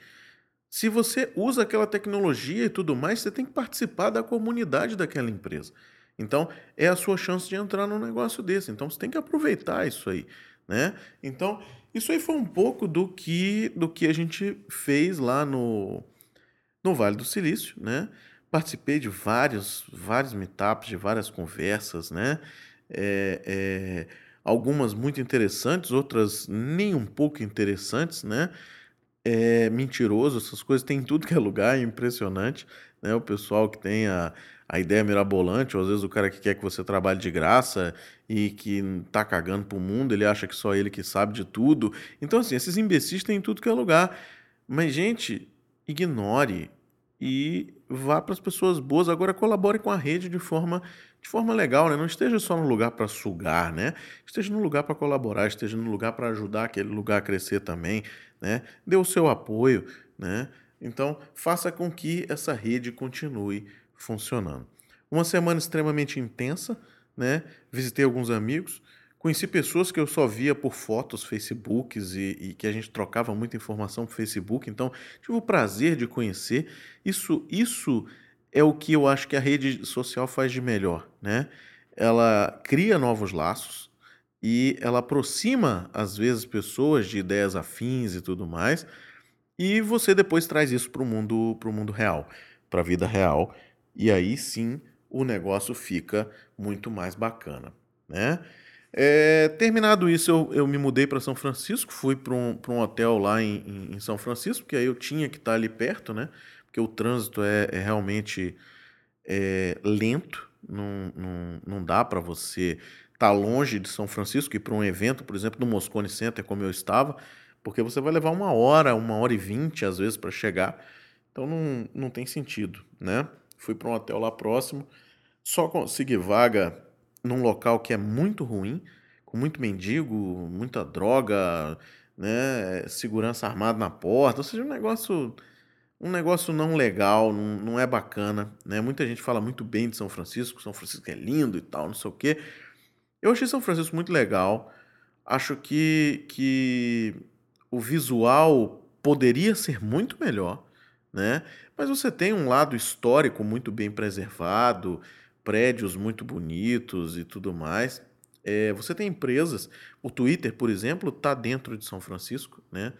Se você usa aquela tecnologia e tudo mais, você tem que participar da comunidade daquela empresa. Então, é a sua chance de entrar num negócio desse. Então, você tem que aproveitar isso aí. Né? Então, isso aí foi um pouco do que, do que a gente fez lá no, no Vale do Silício, né? Participei de vários, vários meetups, de várias conversas, né? É, é, algumas muito interessantes, outras nem um pouco interessantes, né? É mentiroso, essas coisas tem tudo que é lugar, é impressionante, né? O pessoal que tem a, a ideia mirabolante, ou às vezes o cara que quer que você trabalhe de graça e que tá cagando pro mundo, ele acha que só ele que sabe de tudo. Então, assim, esses imbecis têm tudo que é lugar. Mas, gente, ignore e vá para as pessoas boas. Agora colabore com a rede de forma, de forma legal, né? Não esteja só no lugar para sugar, né? Esteja no lugar para colaborar, esteja no lugar para ajudar aquele lugar a crescer também, né? Dê o seu apoio, né? Então, faça com que essa rede continue funcionando. Uma semana extremamente intensa, né? Visitei alguns amigos, conheci pessoas que eu só via por fotos, Facebooks e, e, que a gente trocava muita informação por Facebook, então tive o prazer de conhecer. Isso, isso é o que eu acho que a rede social faz de melhor, né? Ela cria novos laços e ela aproxima às vezes pessoas de ideias afins e tudo mais. E você depois traz isso para o mundo, mundo real, para a vida real e aí sim o negócio fica muito mais bacana, né? É, terminado isso, eu, eu me mudei para São Francisco, fui para um, um hotel lá em, em, São Francisco, porque aí eu tinha que estar ali perto, né? Porque o trânsito é, é realmente é, lento, não, não, não dá para você estar tá longe de São Francisco e para um evento, por exemplo, no Moscone Center, como eu estava, Porque você vai levar uma hora, uma hora e vinte, às vezes, para chegar. Então não, não tem sentido, né? Fui para um hotel lá próximo, só consegui vaga num local que é muito ruim, com muito mendigo, muita droga, né? Segurança armada na porta, ou seja, um negócio um negócio não legal, não, não é bacana, né? Muita gente fala muito bem de São Francisco, São Francisco é lindo e tal, não sei o quê. Eu achei São Francisco muito legal. Acho que, que o visual poderia ser muito melhor, né? Mas você tem um lado histórico muito bem preservado, prédios muito bonitos e tudo mais. É, você tem empresas, o Twitter, por exemplo, está dentro de São Francisco, né?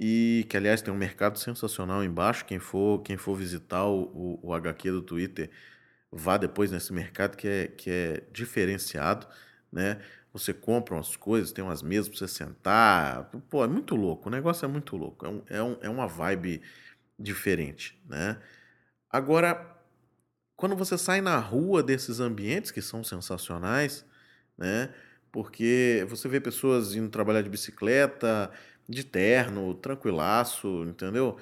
E que, aliás, tem um mercado sensacional embaixo. Quem for, quem for visitar o, o, o HQ do Twitter, vá depois nesse mercado que é, que é diferenciado, né? Você compra umas coisas, tem umas mesas para você sentar. Pô, é muito louco. O negócio é muito louco. É, um, é, um, é uma vibe diferente, né? Agora, quando você sai na rua desses ambientes que são sensacionais, né? Porque você vê pessoas indo trabalhar de bicicleta, de terno, tranquilaço, entendeu?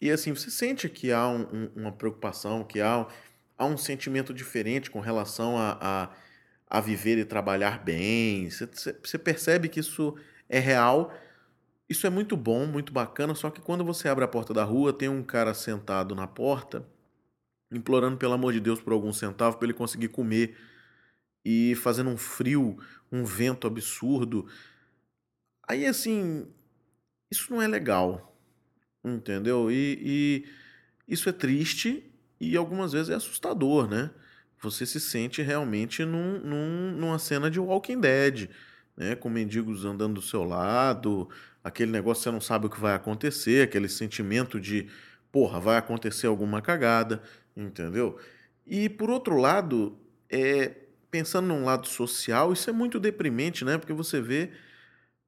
E assim, você sente que há um, um, uma preocupação, que há, há um sentimento diferente com relação a, a, a viver e trabalhar bem. Você, você percebe que isso é real. Isso é muito bom, muito bacana, só que quando você abre a porta da rua, tem um cara sentado na porta, implorando pelo amor de Deus por algum centavo para ele conseguir comer e fazendo um frio, um vento absurdo. Aí assim, isso não é legal, entendeu? E, e isso é triste e algumas vezes é assustador, né? Você se sente realmente num, num, numa cena de Walking Dead, né? Com mendigos andando do seu lado, aquele negócio você não sabe o que vai acontecer, aquele sentimento de, porra, vai acontecer alguma cagada, entendeu? E por outro lado, é, pensando num lado social, isso é muito deprimente, né? Porque você vê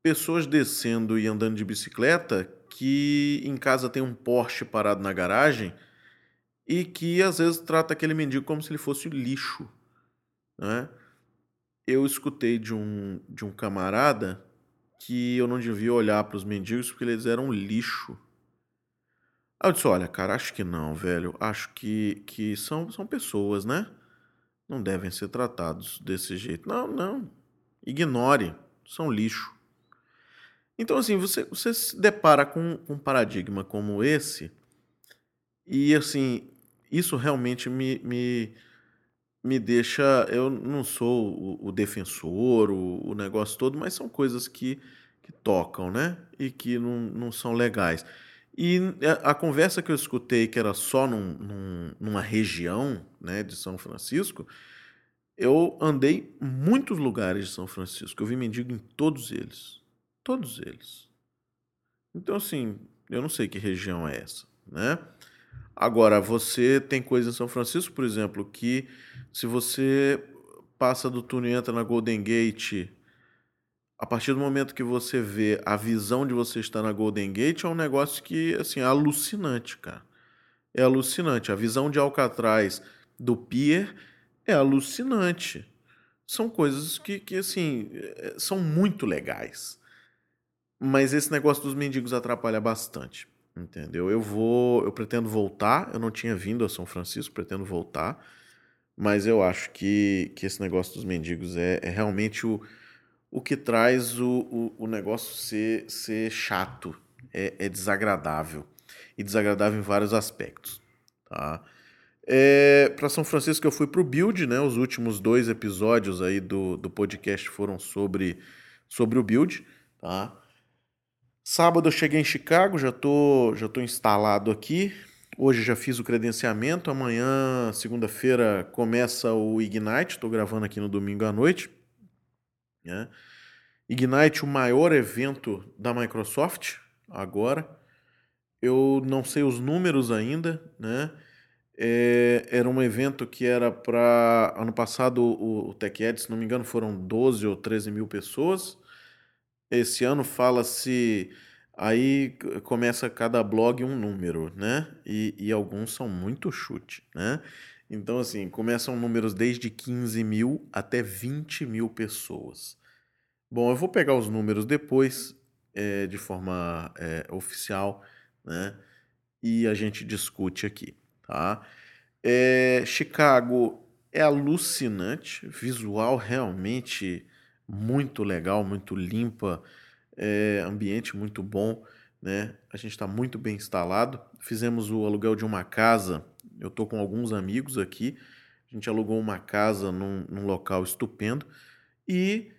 pessoas descendo e andando de bicicleta que em casa tem um Porsche parado na garagem e que às vezes trata aquele mendigo como se ele fosse lixo, né? Eu escutei de um, de um camarada que eu não devia olhar para os mendigos porque eles eram lixo. Aí eu disse, olha, cara, acho que não, velho. Acho que, que são, são pessoas, né? Não devem ser tratados desse jeito. Não, não. Ignore. São lixo. Então, assim, você, você se depara com um paradigma como esse, e assim, isso realmente me, me, me deixa. Eu não sou o, o defensor, o, o, negócio todo, mas são coisas que, que tocam, né? E que não, não são legais. E a, a conversa que eu escutei, que era só num, num, numa região né, de São Francisco, eu andei muitos lugares de São Francisco. Eu vi mendigo em todos eles. Todos eles. Então, assim, eu não sei que região é essa, né? Agora, você tem coisas em São Francisco, por exemplo, que se você passa do túnel e entra na Golden Gate, a partir do momento que você vê a visão de você estar na Golden Gate, é um negócio que, assim, é alucinante, cara. É alucinante. A visão de Alcatraz do Pier é alucinante. São coisas que, que assim, é, são muito legais. Mas esse negócio dos mendigos atrapalha bastante, entendeu? Eu vou, eu pretendo voltar. Eu não tinha vindo a São Francisco, pretendo voltar. Mas eu acho que, que esse negócio dos mendigos é, é realmente o, o que traz o, o, o negócio ser, ser chato, é, é, desagradável. E desagradável em vários aspectos. Tá? É, para São Francisco eu fui para o Build, né? Os últimos dois episódios aí do, do podcast foram sobre, sobre o Build. Tá? Sábado eu cheguei em Chicago, já tô, já tô instalado aqui. Hoje já fiz o credenciamento. Amanhã, segunda-feira, começa o Ignite. Estou gravando aqui no domingo à noite. Né? Ignite, o maior evento da Microsoft agora. Eu não sei os números ainda, né? É, era um evento que era para. Ano passado, o, o TechEd, se não me engano, foram 12 ou 13 mil pessoas. Esse ano fala-se. Aí começa cada blog um número, né? E, e alguns são muito chute, né? Então, assim, começam números desde 15 mil até 20 mil pessoas. Bom, eu vou pegar os números depois é, de forma é, oficial, né? E a gente discute aqui, tá? É, Chicago é alucinante, visual realmente muito legal, muito limpa, é, ambiente muito bom, né? A gente está muito bem instalado. Fizemos o aluguel de uma casa. Eu estou com alguns amigos aqui. A gente alugou uma casa num, num local estupendo e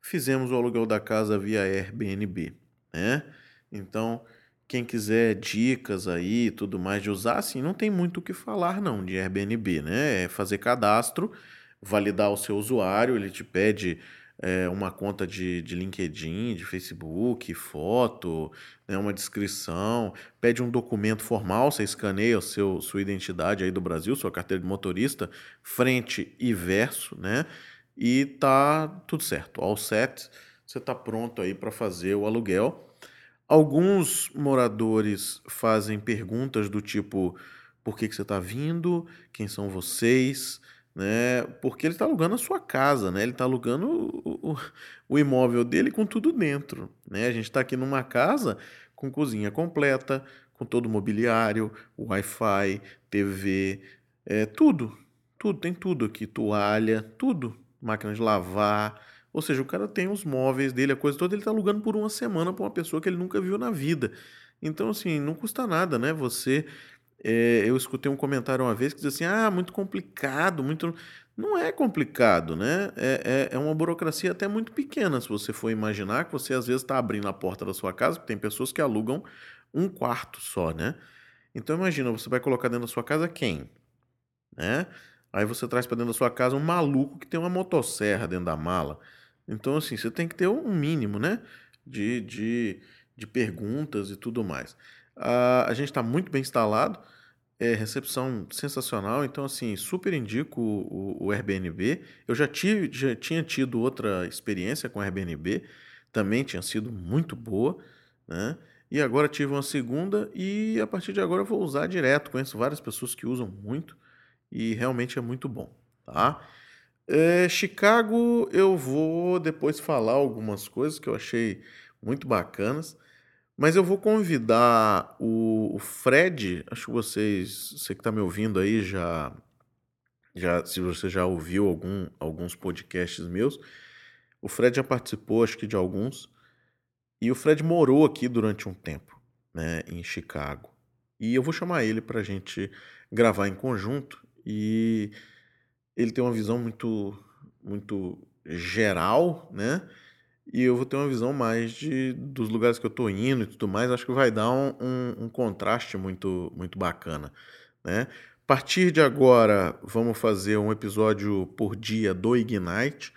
fizemos o aluguel da casa via Airbnb, né? Então, quem quiser dicas aí, tudo mais de usar, assim, não tem muito o que falar não de Airbnb, né? É fazer cadastro, validar o seu usuário, ele te pede é, uma conta de, de LinkedIn, de Facebook, foto, né, uma descrição, pede um documento formal, você escaneia o seu, sua identidade aí do Brasil, sua carteira de motorista, frente e verso, né? E tá tudo certo, all set, você está pronto aí para fazer o aluguel. Alguns moradores fazem perguntas do tipo: por que, que você está vindo? Quem são vocês? Né? Porque ele está alugando a sua casa, né? Ele está alugando o, o, o, imóvel dele com tudo dentro, né? A gente está aqui numa casa com cozinha completa, com todo o mobiliário, Wi-Fi, TV, é, tudo, tudo, tem tudo aqui, toalha, tudo, máquina de lavar, ou seja, o cara tem os móveis dele, a coisa toda, ele está alugando por uma semana para uma pessoa que ele nunca viu na vida. Então, assim, não custa nada, né? Você é, eu escutei um comentário uma vez que dizia assim: ah, muito complicado, muito. Não é complicado, né? É, é, é uma burocracia até muito pequena, se você for imaginar que você às vezes está abrindo a porta da sua casa, porque tem pessoas que alugam um quarto só, né? Então imagina, você vai colocar dentro da sua casa quem? Né? Aí você traz para dentro da sua casa um maluco que tem uma motosserra dentro da mala. Então, assim, você tem que ter um mínimo, né? De, de, de perguntas e tudo mais. Uh, a gente está muito bem instalado, é, recepção sensacional, então assim, super indico o, o, Airbnb. Eu já, tive, já tinha tido outra experiência com o Airbnb, também tinha sido muito boa, né? E agora tive uma segunda e a partir de agora eu vou usar direto. Conheço várias pessoas que usam muito e realmente é muito bom, tá? É, Chicago, eu vou depois falar algumas coisas que eu achei muito bacanas. Mas eu vou convidar o, Fred, acho que vocês, você que está me ouvindo aí já, já, se você já ouviu algum, alguns podcasts meus, o Fred já participou, acho que de alguns, e o Fred morou aqui durante um tempo, né, em Chicago. E eu vou chamar ele para a gente gravar em conjunto e ele tem uma visão muito, muito geral, né? E eu vou ter uma visão mais de, dos lugares que eu estou indo e tudo mais. Acho que vai dar um, um, um, contraste muito, muito bacana. Né? A partir de agora, vamos fazer um episódio por dia do Ignite,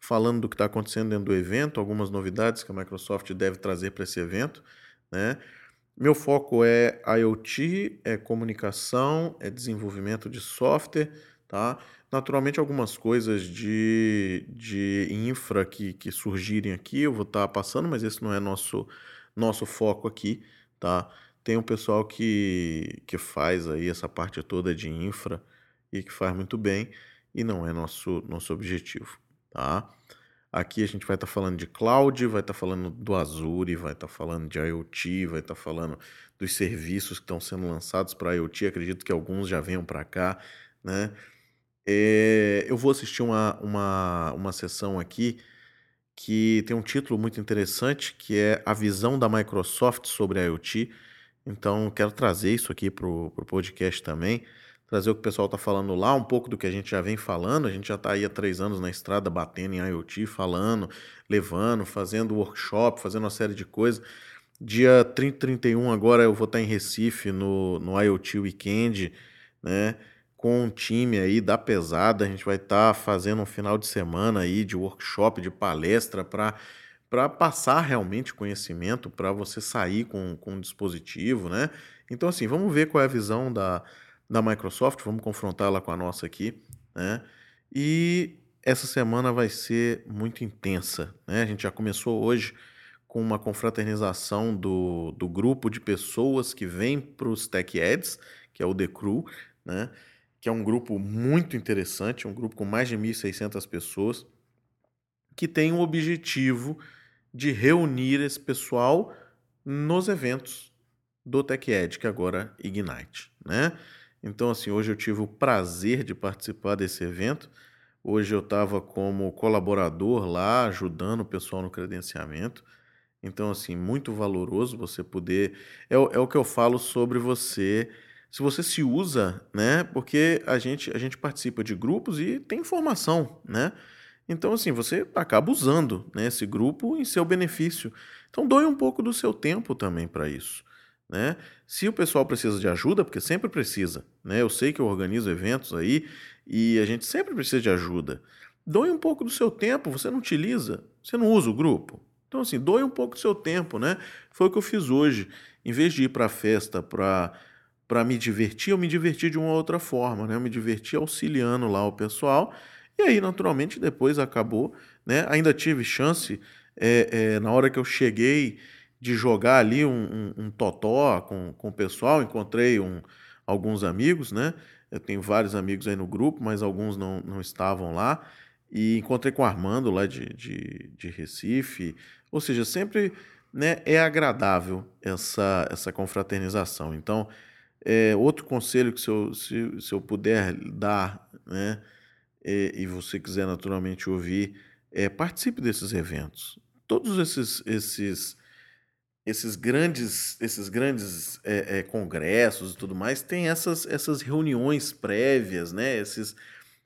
falando do que está acontecendo dentro do evento, algumas novidades que a Microsoft deve trazer para esse evento. Né? Meu foco é IoT, é comunicação, é desenvolvimento de software, tá? Naturalmente, algumas coisas de, de infra que, que surgirem aqui eu vou estar tá passando, mas esse não é nosso, nosso foco aqui, tá? Tem um pessoal que, que faz aí essa parte toda de infra e que faz muito bem e não é nosso, nosso objetivo, tá? Aqui a gente vai estar tá falando de cloud, vai estar tá falando do Azure, vai estar tá falando de IoT, vai estar tá falando dos serviços que estão sendo lançados para IoT. Acredito que alguns já venham para cá, né? É, eu vou assistir uma, uma, uma sessão aqui que tem um título muito interessante, que é a visão da Microsoft sobre a IoT. Então, quero trazer isso aqui para o podcast também, trazer o que o pessoal está falando lá, um pouco do que a gente já vem falando. A gente já está aí há três anos na estrada batendo em IoT, falando, levando, fazendo workshop, fazendo uma série de coisas. Dia 30 e 31 agora eu vou estar tá em Recife no, no IoT Weekend, né? Com um time aí da pesada. A gente vai estar tá fazendo um final de semana aí de workshop, de palestra para para passar realmente conhecimento, para você sair com, com um dispositivo, né? Então, assim, vamos ver qual é a visão da, da Microsoft, vamos confrontá-la com a nossa aqui, né? E essa semana vai ser muito intensa, né? A gente já começou hoje com uma confraternização do, do grupo de pessoas que vem para os Tech Eds, que é o The Crew, né? Que é um grupo muito interessante, um grupo com mais de 1.600 pessoas, que tem o objetivo de reunir esse pessoal nos eventos do TechEd, que agora Ignite, né? Então, assim, hoje eu tive o prazer de participar desse evento. Hoje eu estava como colaborador lá, ajudando o pessoal no credenciamento. Então, assim, muito valoroso você poder. É, é o que eu falo sobre você. Se você se usa, né? Porque a gente, a gente participa de grupos e tem informação, né? Então, assim, você acaba usando né, esse grupo em seu benefício. Então, doe um pouco do seu tempo também para isso. Né? Se o pessoal precisa de ajuda, porque sempre precisa, né? Eu sei que eu organizo eventos aí e a gente sempre precisa de ajuda. Doe um pouco do seu tempo, você não utiliza, você não usa o grupo. Então, assim, doe um pouco do seu tempo, né? Foi o que eu fiz hoje. Em vez de ir para a festa para para me divertir, eu me diverti de uma outra forma, né? Eu me diverti auxiliando lá o pessoal. E aí, naturalmente, depois acabou, né? Ainda tive chance, é, é, na hora que eu cheguei, de jogar ali um, um, um totó com, com o pessoal. Encontrei um, alguns amigos, né? Eu tenho vários amigos aí no grupo, mas alguns não, não estavam lá. E encontrei com o Armando lá de, de, de Recife. Ou seja, sempre né, é agradável essa, essa confraternização. Então, é, outro conselho que se eu, se, se eu puder dar, né, é, e você quiser naturalmente ouvir, é participe desses eventos. Todos esses, esses esses grandes, esses grandes é, é, congressos e tudo mais têm essas, essas reuniões prévias, né? Esses,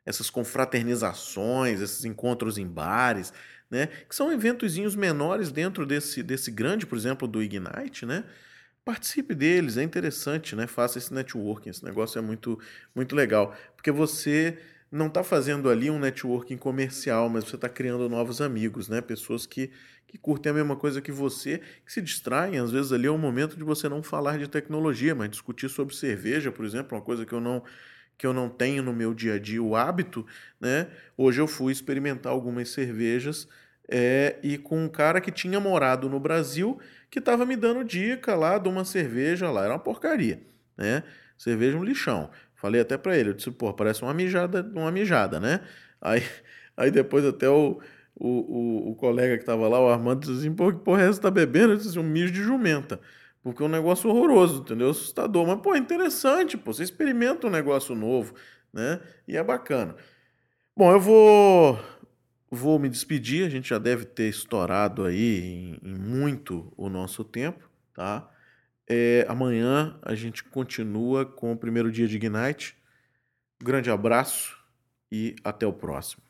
essas confraternizações, esses encontros em bares, né? Que são eventozinhos menores dentro desse, desse grande, por exemplo, do Ignite, né? Participe deles, é interessante, né? Faça esse networking, esse negócio é muito, muito legal, porque você não está fazendo ali um networking comercial, mas você está criando novos amigos, né? Pessoas que, que curtem a mesma coisa que você, que se distraem. Às vezes ali é um momento de você não falar de tecnologia, mas discutir sobre cerveja, por exemplo, uma coisa que eu não que eu não tenho no meu dia a dia o hábito, né? Hoje eu fui experimentar algumas cervejas é, e com um cara que tinha morado no Brasil que estava me dando dica lá de uma cerveja lá, era uma porcaria, né? Cerveja um lixão. Falei até para ele, eu disse, pô, parece uma mijada, uma mijada, né? Aí, <laughs> aí depois até o, o, o, o colega que tava lá, o Armando, disse assim, pô, que porra é essa, tá bebendo? Eu disse assim, um mijo de jumenta. Porque é um negócio horroroso, entendeu? Assustador. Mas, pô, é interessante, pô. Você experimenta um negócio novo, né? E é bacana. Bom, eu vou vou me despedir. A gente já deve ter estourado aí em, em muito o nosso tempo, tá? É, amanhã a gente continua com o primeiro dia de Ignite. Grande abraço e até o próximo.